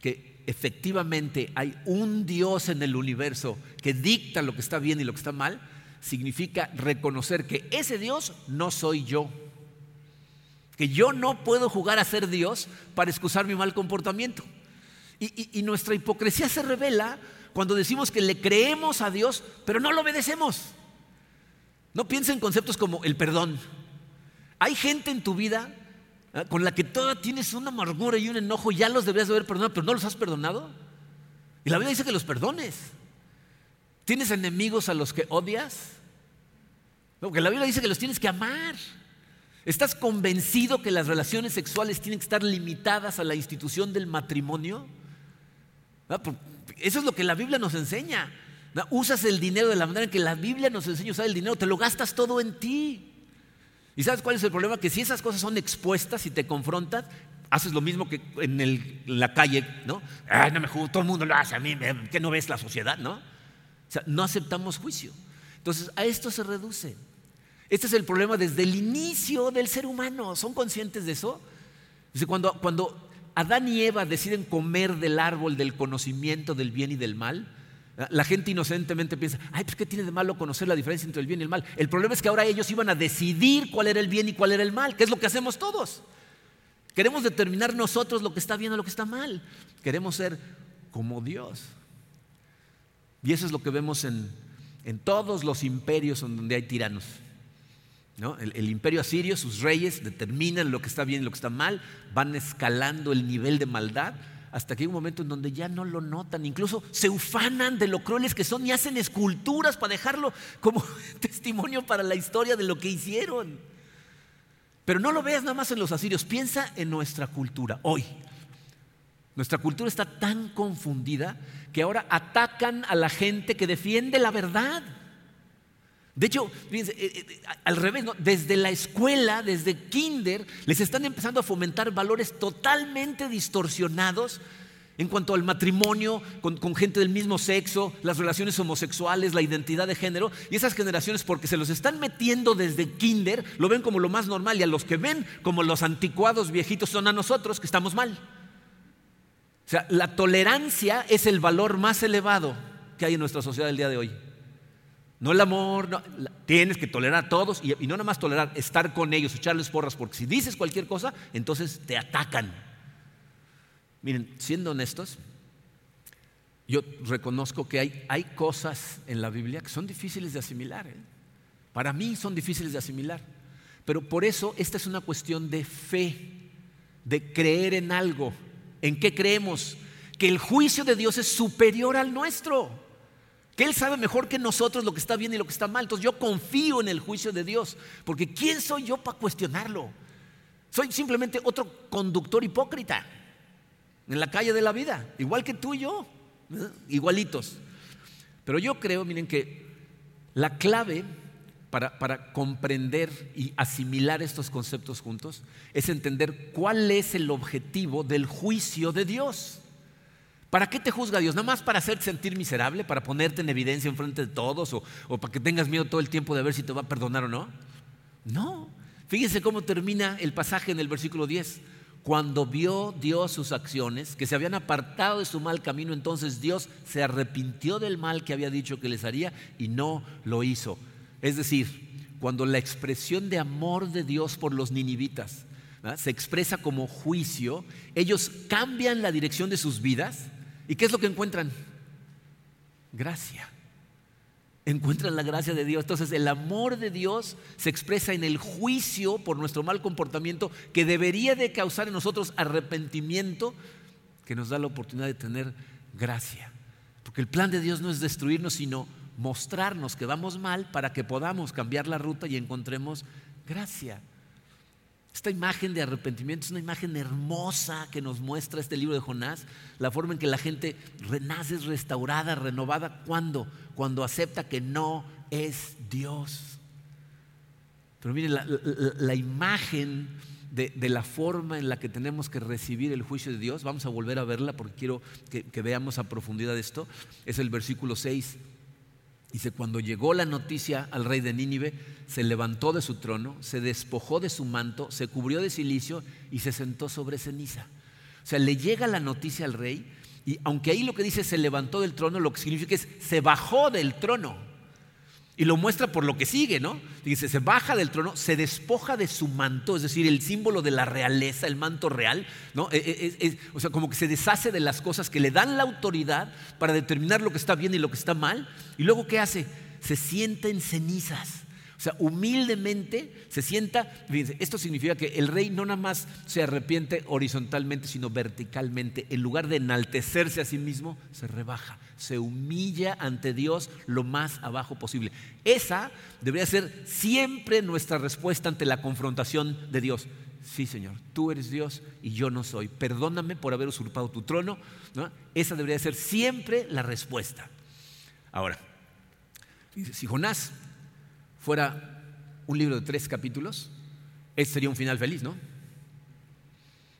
que efectivamente hay un Dios en el universo que dicta lo que está bien y lo que está mal, significa reconocer que ese Dios no soy yo. Que yo no puedo jugar a ser Dios para excusar mi mal comportamiento. Y, nuestra hipocresía se revela cuando decimos que le creemos a Dios, pero no lo obedecemos. No piensen en conceptos como el perdón. Hay gente en tu vida ¿eh? con la que toda tienes una amargura y un enojo, ya los deberías de haber perdonado, pero no los has perdonado. Y la Biblia dice que los perdones. ¿Tienes enemigos a los que odias? Porque la Biblia dice que los tienes que amar. ¿Estás convencido que las relaciones sexuales tienen que estar limitadas a la institución del matrimonio? Eso es lo que la Biblia nos enseña. Usas el dinero de la manera en que la Biblia nos enseña usar el dinero, te lo gastas todo en ti. ¿Y sabes cuál es el problema? Que si esas cosas son expuestas y te confrontas, haces lo mismo que en, la calle, ¿no? Ay, no me juro, todo el mundo lo hace a mí, ¿qué no ves la sociedad, no? O sea, no aceptamos juicio. Entonces, a esto se reduce. Este es el problema desde el inicio del ser humano. ¿Son conscientes de eso? Cuando Adán y Eva deciden comer del árbol del conocimiento del bien y del mal, la gente inocentemente piensa, ay, pues ¿qué tiene de malo conocer la diferencia entre el bien y el mal? El problema es que ahora ellos iban a decidir cuál era el bien y cuál era el mal, que es lo que hacemos todos. Queremos determinar nosotros lo que está bien o lo que está mal. Queremos ser como Dios. Y eso es lo que vemos en, en todos los imperios donde hay tiranos. El, imperio asirio, sus reyes determinan lo que está bien y lo que está mal, van escalando el nivel de maldad hasta que hay un momento en donde ya no lo notan, incluso se ufanan de lo crueles que son y hacen esculturas para dejarlo como testimonio para la historia de lo que hicieron. Pero no lo veas nada más en los asirios, piensa en nuestra cultura hoy. Nuestra cultura está tan confundida que ahora atacan a la gente que defiende la verdad. De hecho, fíjense, eh, eh, al revés, desde la escuela, desde kinder, les están empezando a fomentar valores totalmente distorsionados en cuanto al matrimonio con, con, gente del mismo sexo, las relaciones homosexuales, la identidad de género. Y esas generaciones, porque se los están metiendo desde kinder, lo ven como lo más normal. Y a los que ven como los anticuados viejitos son a nosotros que estamos mal. O sea, la tolerancia es el valor más elevado que hay en nuestra sociedad el día de hoy. No el amor, tienes que tolerar a todos y, y no nada más tolerar, estar con ellos, echarles porras, porque si dices cualquier cosa, entonces te atacan. Miren, siendo honestos, yo reconozco que hay, hay cosas en la Biblia que son difíciles de asimilar. ¿eh? Para mí son difíciles de asimilar. Pero por eso esta es una cuestión de fe, de creer en algo. ¿En qué creemos? Que el juicio de Dios es superior al nuestro. Que Él sabe mejor que nosotros lo que está bien y lo que está mal. Entonces yo confío en el juicio de Dios. Porque ¿quién soy yo para cuestionarlo? Soy simplemente otro conductor hipócrita en la calle de la vida, igual que tú y yo, igualitos. Pero yo creo, miren, que la clave para, para, comprender y asimilar estos conceptos juntos es entender cuál es el objetivo del juicio de Dios. ¿Para qué te juzga Dios? ¿Nada más para hacerte sentir miserable? ¿Para ponerte en evidencia en frente de todos? ¿O, para que tengas miedo todo el tiempo de ver si te va a perdonar o no? No. Fíjense cómo termina el pasaje en el versículo 10. Cuando vio Dios sus acciones, que se habían apartado de su mal camino, entonces Dios se arrepintió del mal que había dicho que les haría y no lo hizo. Es decir, cuando la expresión de amor de Dios por los ninivitas se expresa como juicio, ellos cambian la dirección de sus vidas y ¿qué es lo que encuentran? Gracia encuentran la gracia de Dios. Entonces el amor de Dios se expresa en el juicio por nuestro mal comportamiento que debería de causar en nosotros arrepentimiento que nos da la oportunidad de tener gracia. Porque el plan de Dios no es destruirnos, sino mostrarnos que vamos mal para que podamos cambiar la ruta y encontremos gracia. Esta imagen de arrepentimiento es una imagen hermosa que nos muestra este libro de Jonás, la forma en que la gente renace, es restaurada, renovada. ¿Cuándo? Cuando acepta que no es Dios. Pero miren, la, imagen de, la forma en la que tenemos que recibir el juicio de Dios, vamos a volver a verla porque quiero que, que veamos a profundidad esto, es el versículo 6 Dice, cuando llegó la noticia al rey de Nínive, se levantó de su trono, se despojó de su manto, se cubrió de silicio y se sentó sobre ceniza. O sea, le llega la noticia al rey y aunque ahí lo que dice se levantó del trono, lo que significa es se bajó del trono. Y lo muestra por lo que sigue, ¿no? Dice, se baja del trono, se despoja de su manto, es decir, el símbolo de la realeza, el manto real, ¿no? E, e, o sea, como que se deshace de las cosas que le dan la autoridad para determinar lo que está bien y lo que está mal. Y luego, ¿qué hace? Se sienta en cenizas. O sea, humildemente se sienta. Fíjense, esto significa que el rey no nada más se arrepiente horizontalmente, sino verticalmente. En lugar de enaltecerse a sí mismo, se rebaja, se humilla ante Dios lo más abajo posible. Esa debería ser siempre nuestra respuesta ante la confrontación de Dios. Sí, Señor, tú eres Dios y yo no soy. Perdóname por haber usurpado tu trono. Esa debería ser siempre la respuesta. Ahora, si Jonás fuera un libro de tres capítulos, ese sería un final feliz, ¿no?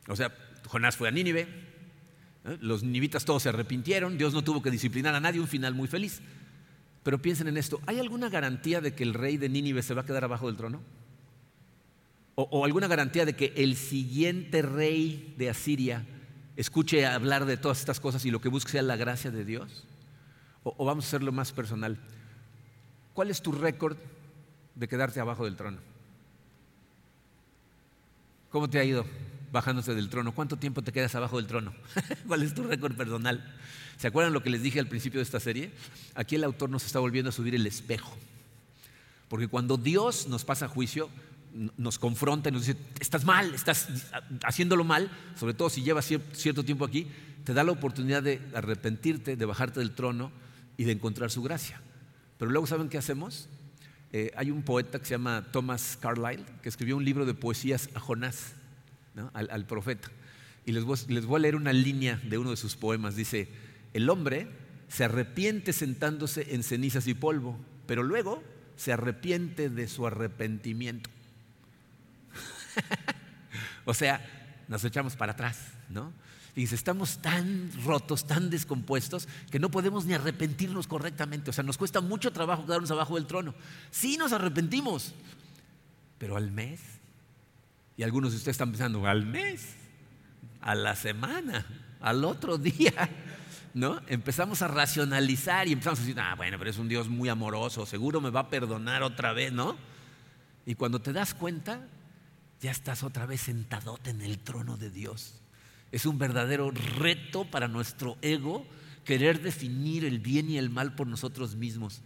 O sea, Jonás fue a Nínive, los ninivitas todos se arrepintieron, Dios no tuvo que disciplinar a nadie, un final muy feliz. Pero piensen en esto, ¿hay alguna garantía de que el rey de Nínive se va a quedar abajo del trono? ¿O, alguna garantía de que el siguiente rey de Asiria escuche hablar de todas estas cosas y lo que busque sea la gracia de Dios? ¿O, o vamos a hacerlo más personal? ¿Cuál es tu récord de quedarte abajo del trono. ¿Cómo te ha ido bajándose del trono? ¿Cuánto tiempo te quedas abajo del trono? ¿Cuál es tu récord personal? ¿Se acuerdan lo que les dije al principio de esta serie? Aquí el autor nos está volviendo a subir el espejo. Porque cuando Dios nos pasa juicio, nos confronta y nos dice, estás mal, estás haciéndolo mal, sobre todo si llevas cierto tiempo aquí, te da la oportunidad de arrepentirte, de bajarte del trono y de encontrar su gracia. Pero luego, ¿saben qué hacemos? Eh, hay un poeta que se llama Thomas Carlyle que escribió un libro de poesías a Jonás, al, profeta. Y les voy, a leer una línea de uno de sus poemas. Dice, el hombre se arrepiente sentándose en cenizas y polvo, pero luego se arrepiente de su arrepentimiento. o sea, nos echamos para atrás, ¿no? Dice, estamos tan rotos, tan descompuestos, que no podemos ni arrepentirnos correctamente. O sea, nos cuesta mucho trabajo quedarnos abajo del trono. Sí nos arrepentimos, pero al mes. Y algunos de ustedes están pensando, al mes, a la semana, al otro día. ¿No? Empezamos a racionalizar y empezamos a decir, ah, bueno, pero es un Dios muy amoroso, seguro me va a perdonar otra vez, ¿no? Y cuando te das cuenta, ya estás otra vez sentadote en el trono de Dios. Es un verdadero reto para nuestro ego querer definir el bien y el mal por nosotros mismos.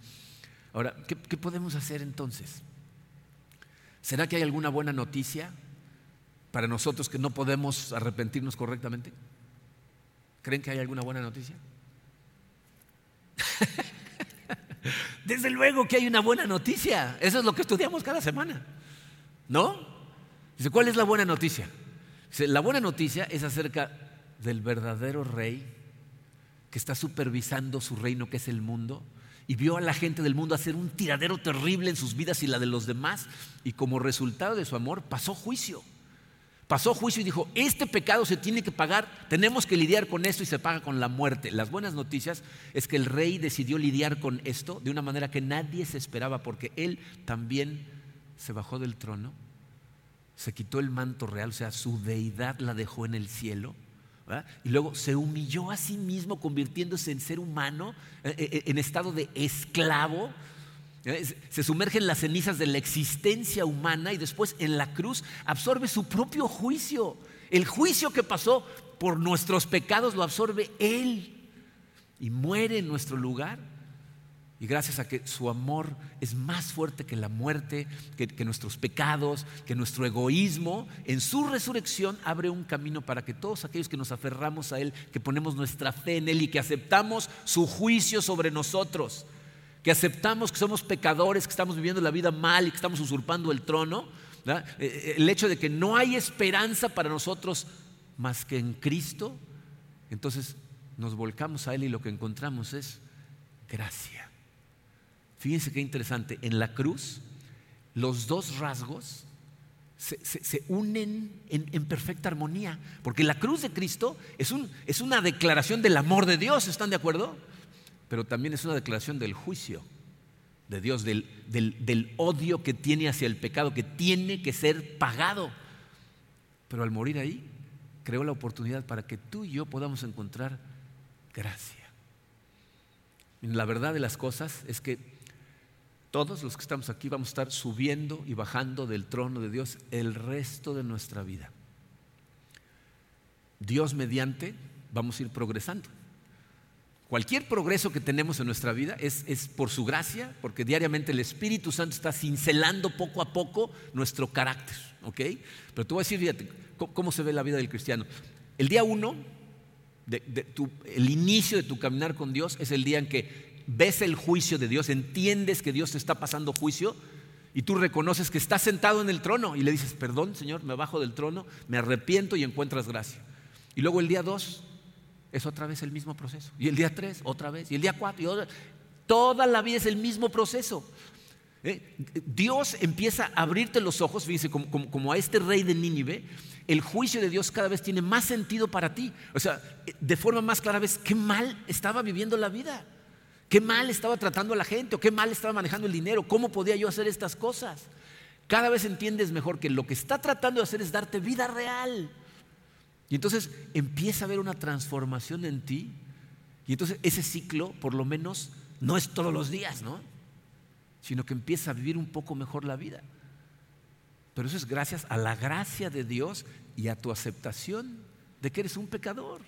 Ahora, ¿qué, podemos hacer entonces? ¿Será que hay alguna buena noticia para nosotros que no podemos arrepentirnos correctamente? ¿Creen que hay alguna buena noticia? Desde luego que hay una buena noticia. Eso es lo que estudiamos cada semana. ¿No? Dice, ¿cuál es la buena noticia? La buena noticia es acerca del verdadero rey que está supervisando su reino que es el mundo y vio a la gente del mundo hacer un tiradero terrible en sus vidas y la de los demás y como resultado de su amor pasó juicio. Pasó juicio y dijo, este pecado se tiene que pagar, tenemos que lidiar con esto y se paga con la muerte. Las buenas noticias es que el rey decidió lidiar con esto de una manera que nadie se esperaba porque él también se bajó del trono se quitó el manto real, o sea, su deidad la dejó en el cielo. Y luego se humilló a sí mismo convirtiéndose en ser humano, eh, eh, en estado de esclavo. Se sumerge en las cenizas de la existencia humana y después en la cruz absorbe su propio juicio. El juicio que pasó por nuestros pecados lo absorbe Él y muere en nuestro lugar y gracias a que su amor es más fuerte que la muerte, que, nuestros pecados, que nuestro egoísmo, en su resurrección abre un camino para que todos aquellos que nos aferramos a Él, que ponemos nuestra fe en Él y que aceptamos su juicio sobre nosotros, que aceptamos que somos pecadores, que estamos viviendo la vida mal y que estamos usurpando el trono, eh, eh, el hecho de que no hay esperanza para nosotros más que en Cristo, entonces nos volcamos a Él y lo que encontramos es gracia. Fíjense qué interesante, en la cruz los dos rasgos se, unen en, perfecta armonía, porque la cruz de Cristo es, un, es una declaración del amor de Dios, ¿están de acuerdo? Pero también es una declaración del juicio de Dios, del, del odio que tiene hacia el pecado, que tiene que ser pagado. Pero al morir ahí, creó la oportunidad para que tú y yo podamos encontrar gracia. La verdad de las cosas es que todos los que estamos aquí vamos a estar subiendo y bajando del trono de Dios el resto de nuestra vida. Dios mediante vamos a ir progresando. Cualquier progreso que tenemos en nuestra vida es, por su gracia, porque diariamente el Espíritu Santo está cincelando poco a poco nuestro carácter. Pero te voy a decir, fíjate, cómo, se ve la vida del cristiano. El día uno, el inicio de tu caminar con Dios, es el día en que ves el juicio de Dios, entiendes que Dios te está pasando juicio y tú reconoces que estás sentado en el trono y le dices, perdón Señor, me bajo del trono, me arrepiento y encuentras gracia. Y luego el día dos es otra vez el mismo proceso. Y el día tres otra vez. Y el día cuatro y otra. Toda la vida es el mismo proceso. ¿Eh? Dios empieza a abrirte los ojos, fíjense, como, como, a este rey de Nínive, el juicio de Dios cada vez tiene más sentido para ti. O sea, de forma más clara ves qué mal estaba viviendo la vida. Qué mal estaba tratando a la gente o qué mal estaba manejando el dinero. ¿Cómo podía yo hacer estas cosas? Cada vez entiendes mejor que lo que está tratando de hacer es darte vida real. Y entonces empieza a haber una transformación en ti. Y entonces ese ciclo, por lo menos, no es todos los días, ¿no? Sino que empieza a vivir un poco mejor la vida. Pero eso es gracias a la gracia de Dios y a tu aceptación de que eres un pecador.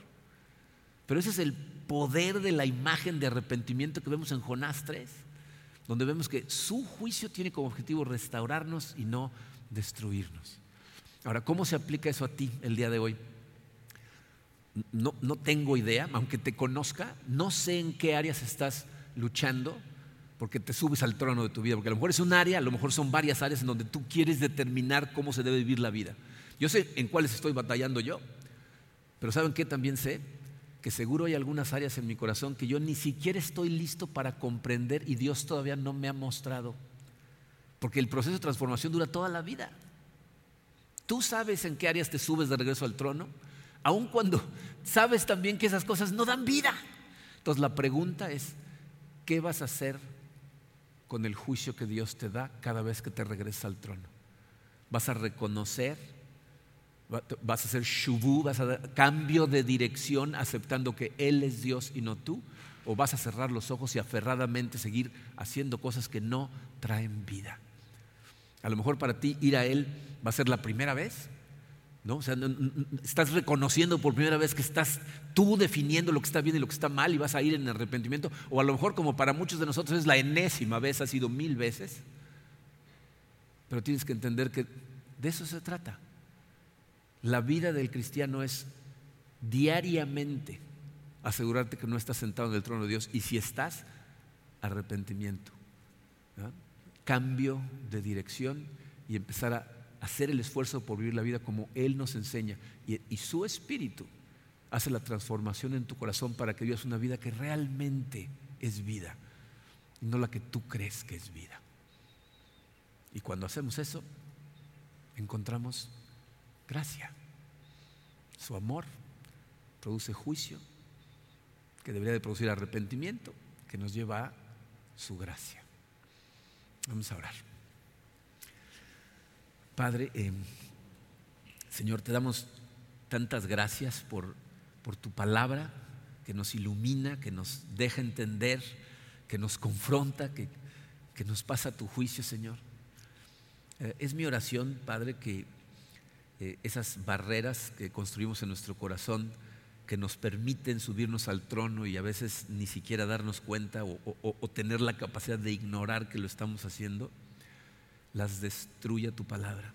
Pero ese es el poder de la imagen de arrepentimiento que vemos en Jonás 3, donde vemos que su juicio tiene como objetivo restaurarnos y no destruirnos. Ahora, ¿cómo se aplica eso a ti el día de hoy? No, tengo idea, aunque te conozca, no sé en qué áreas estás luchando porque te subes al trono de tu vida, porque a lo mejor es un área, a lo mejor son varias áreas en donde tú quieres determinar cómo se debe vivir la vida. Yo sé en cuáles estoy batallando yo, Pero ¿saben qué también sé? Que seguro hay algunas áreas en mi corazón que yo ni siquiera estoy listo para comprender y Dios todavía no me ha mostrado. Porque el proceso de transformación dura toda la vida. Tú sabes en qué áreas te subes de regreso al trono, aun cuando sabes también que esas cosas no dan vida. Entonces la pregunta es, ¿qué vas a hacer con el juicio que Dios te da cada vez que te regresas al trono? ¿Vas a reconocer? ¿Vas a hacer shubu? ¿Vas a dar cambio de dirección aceptando que Él es Dios y no tú? ¿O vas a cerrar los ojos y aferradamente seguir haciendo cosas que no traen vida? A lo mejor para ti ir a Él va a ser la primera vez, O sea, estás reconociendo por primera vez que estás tú definiendo lo que está bien y lo que está mal y vas a ir en arrepentimiento. O a lo mejor como para muchos de nosotros es la enésima vez, ha sido mil veces. Pero tienes que entender que de eso se trata. La vida del cristiano es diariamente asegurarte que no estás sentado en el trono de Dios y si estás, arrepentimiento cambio de dirección y empezar a hacer el esfuerzo por vivir la vida como Él nos enseña. Y, su espíritu hace la transformación en tu corazón para que vivas una vida que realmente es vida y no la que tú crees que es vida. Y cuando hacemos eso, encontramos gracia. Su amor produce juicio, que debería de producir arrepentimiento, que nos lleva a su gracia. Vamos a orar. Padre, eh, Señor, te damos tantas gracias por, por tu palabra que nos ilumina, que nos deja entender, que nos confronta, que, que nos pasa tu juicio, Señor. Eh, es mi oración, Padre, que eh, esas barreras que construimos en nuestro corazón, que nos permiten subirnos al trono y a veces ni siquiera darnos cuenta o, tener la capacidad de ignorar que lo estamos haciendo, las destruya tu palabra.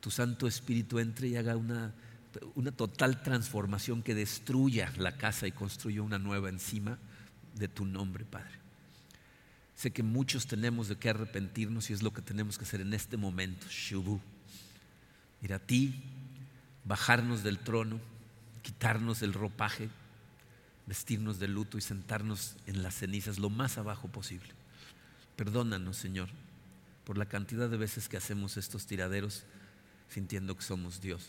Tu Santo Espíritu entre y haga una, una total transformación que destruya la casa y construya una nueva encima de tu nombre, Padre. Sé que muchos tenemos de qué arrepentirnos y es lo que tenemos que hacer en este momento, Shubu. Ir a ti, bajarnos del trono quitarnos el ropaje, vestirnos de luto y sentarnos en las cenizas lo más abajo posible. Perdónanos, Señor, por la cantidad de veces que hacemos estos tiraderos sintiendo que somos Dios.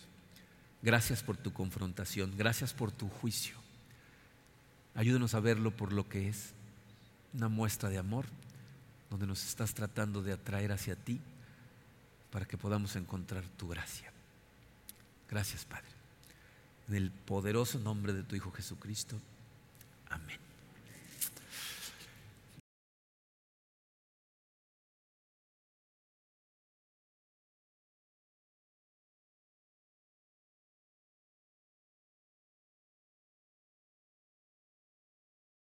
Gracias por tu confrontación, gracias por tu juicio. Ayúdanos a verlo por lo que es, una muestra de amor, donde nos estás tratando de atraer hacia ti para que podamos encontrar tu gracia. Gracias, Padre. En el poderoso nombre de tu Hijo Jesucristo. Amén.